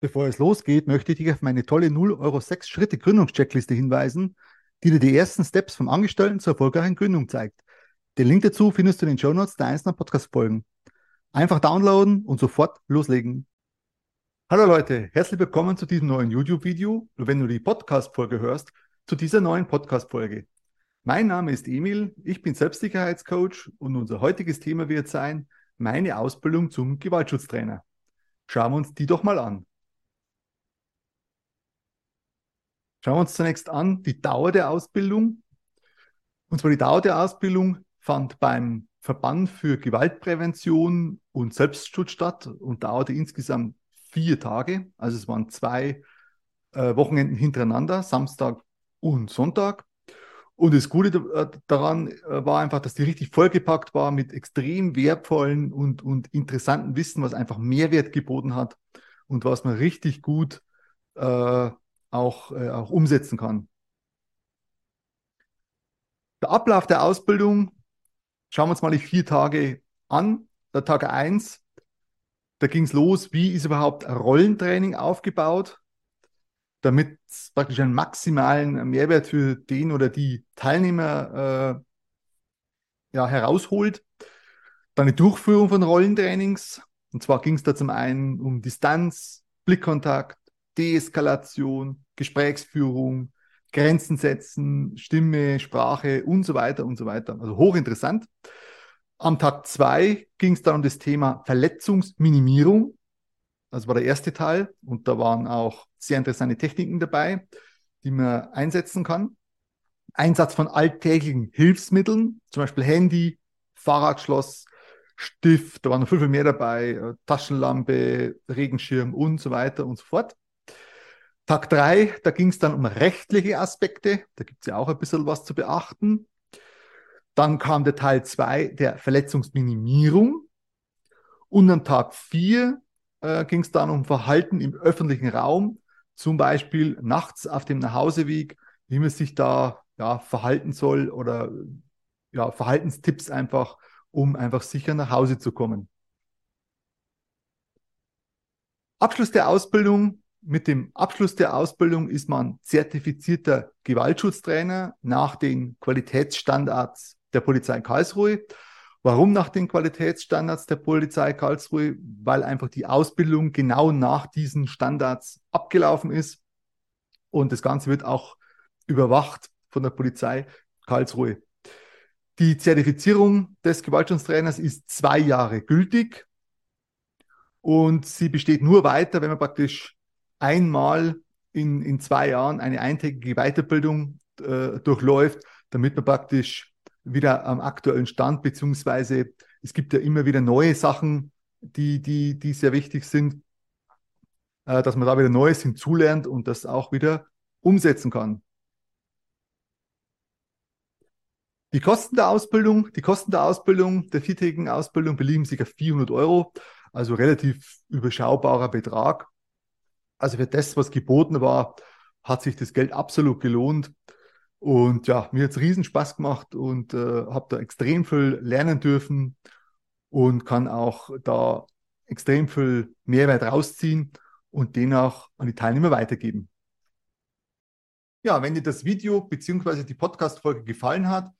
Bevor es losgeht, möchte ich dich auf meine tolle 0 Euro 6 Schritte Gründungscheckliste hinweisen, die dir die ersten Steps vom Angestellten zur erfolgreichen Gründung zeigt. Den Link dazu findest du in den Show Notes der einzelnen Podcast-Folgen. Einfach downloaden und sofort loslegen. Hallo Leute, herzlich willkommen zu diesem neuen YouTube-Video und wenn du die Podcast-Folge hörst, zu dieser neuen Podcast-Folge. Mein Name ist Emil, ich bin Selbstsicherheitscoach und unser heutiges Thema wird sein, meine Ausbildung zum Gewaltschutztrainer. Schauen wir uns die doch mal an. Schauen wir uns zunächst an die Dauer der Ausbildung. Und zwar die Dauer der Ausbildung fand beim Verband für Gewaltprävention und Selbstschutz statt und dauerte insgesamt vier Tage. Also es waren zwei äh, Wochenenden hintereinander, Samstag und Sonntag. Und das Gute äh, daran äh, war einfach, dass die richtig vollgepackt war mit extrem wertvollen und, und interessanten Wissen, was einfach Mehrwert geboten hat und was man richtig gut äh, auch, äh, auch umsetzen kann. Der Ablauf der Ausbildung, schauen wir uns mal die vier Tage an. Der Tag 1, da ging es los, wie ist überhaupt Rollentraining aufgebaut, damit es praktisch einen maximalen Mehrwert für den oder die Teilnehmer äh, ja, herausholt. Dann die Durchführung von Rollentrainings. Und zwar ging es da zum einen um Distanz, Blickkontakt, Deeskalation, Gesprächsführung, Grenzen setzen, Stimme, Sprache und so weiter und so weiter. Also hochinteressant. Am Tag zwei ging es dann um das Thema Verletzungsminimierung. Das war der erste Teil und da waren auch sehr interessante Techniken dabei, die man einsetzen kann. Einsatz von alltäglichen Hilfsmitteln, zum Beispiel Handy, Fahrradschloss, Stift, da waren noch viel, viel mehr dabei, äh, Taschenlampe, Regenschirm und so weiter und so fort. Tag drei, da ging es dann um rechtliche Aspekte. Da gibt es ja auch ein bisschen was zu beachten. Dann kam der Teil zwei der Verletzungsminimierung. Und am Tag vier äh, ging es dann um Verhalten im öffentlichen Raum, zum Beispiel nachts auf dem Nachhauseweg, wie man sich da ja, verhalten soll oder ja, Verhaltenstipps einfach, um einfach sicher nach Hause zu kommen. Abschluss der Ausbildung mit dem Abschluss der Ausbildung ist man zertifizierter Gewaltschutztrainer nach den Qualitätsstandards der Polizei Karlsruhe. Warum nach den Qualitätsstandards der Polizei Karlsruhe? Weil einfach die Ausbildung genau nach diesen Standards abgelaufen ist. Und das Ganze wird auch überwacht von der Polizei Karlsruhe. Die Zertifizierung des Gewaltschutztrainers ist zwei Jahre gültig und sie besteht nur weiter, wenn man praktisch einmal in, in zwei Jahren eine eintägige Weiterbildung äh, durchläuft, damit man praktisch wieder am aktuellen Stand, beziehungsweise es gibt ja immer wieder neue Sachen, die, die, die sehr wichtig sind, äh, dass man da wieder Neues hinzulernt und das auch wieder umsetzen kann. Die Kosten der Ausbildung, die Kosten der Ausbildung, der viertägigen Ausbildung belieben sich auf 400 Euro, also relativ überschaubarer Betrag. Also für das, was geboten war, hat sich das Geld absolut gelohnt. Und ja, mir hat es riesen Spaß gemacht und äh, habe da extrem viel lernen dürfen und kann auch da extrem viel Mehrwert rausziehen und den auch an die Teilnehmer weitergeben. Ja, wenn dir das Video bzw. die Podcast-Folge gefallen hat,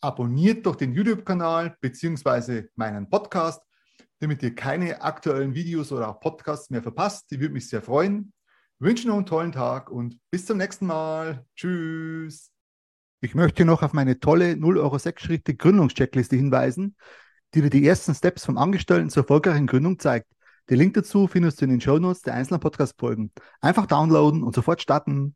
abonniert doch den YouTube-Kanal bzw. meinen Podcast damit ihr keine aktuellen Videos oder auch Podcasts mehr verpasst. Die würde mich sehr freuen. Ich wünsche noch einen tollen Tag und bis zum nächsten Mal. Tschüss. Ich möchte noch auf meine tolle 0 Euro 6 Schritte Gründungscheckliste hinweisen, die dir die ersten Steps vom Angestellten zur erfolgreichen Gründung zeigt. Den Link dazu findest du in den Show Notes der einzelnen Podcast-Folgen. Einfach downloaden und sofort starten.